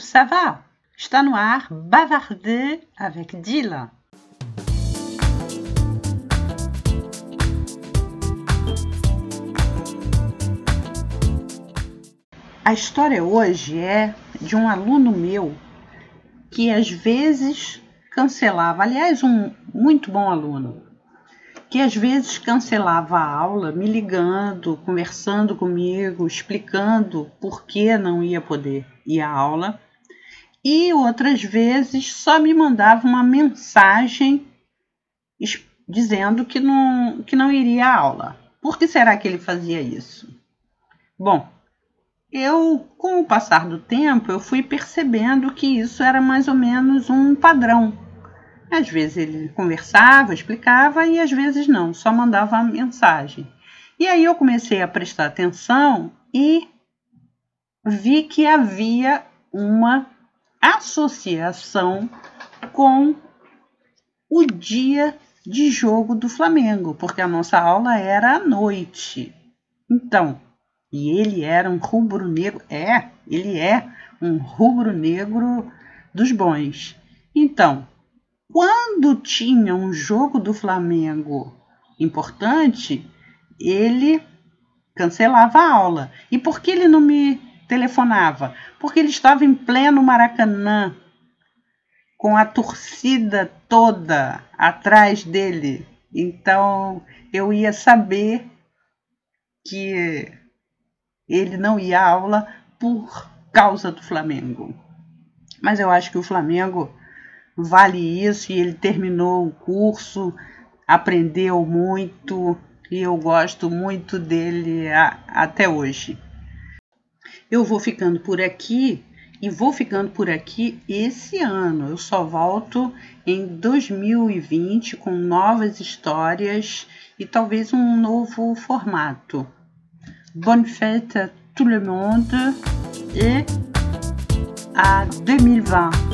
ça va? Está no ar Bavarder avec Dila. A história hoje é de um aluno meu que às vezes cancelava, aliás, um muito bom aluno, que às vezes cancelava a aula me ligando, conversando comigo, explicando por que não ia poder ir à aula, e outras vezes só me mandava uma mensagem dizendo que não, que não iria à aula. Por que será que ele fazia isso? Bom, eu, com o passar do tempo, eu fui percebendo que isso era mais ou menos um padrão às vezes ele conversava, explicava e às vezes não, só mandava mensagem. E aí eu comecei a prestar atenção e vi que havia uma associação com o dia de jogo do Flamengo, porque a nossa aula era à noite. Então, e ele era um rubro-negro, é, ele é um rubro-negro dos bons. Então, quando tinha um jogo do Flamengo importante, ele cancelava a aula. E por que ele não me telefonava? Porque ele estava em pleno Maracanã, com a torcida toda atrás dele. Então eu ia saber que ele não ia à aula por causa do Flamengo. Mas eu acho que o Flamengo vale isso e ele terminou o curso, aprendeu muito e eu gosto muito dele a, até hoje. Eu vou ficando por aqui e vou ficando por aqui esse ano. Eu só volto em 2020 com novas histórias e talvez um novo formato. Bonne fête à tout le monde et à 2020.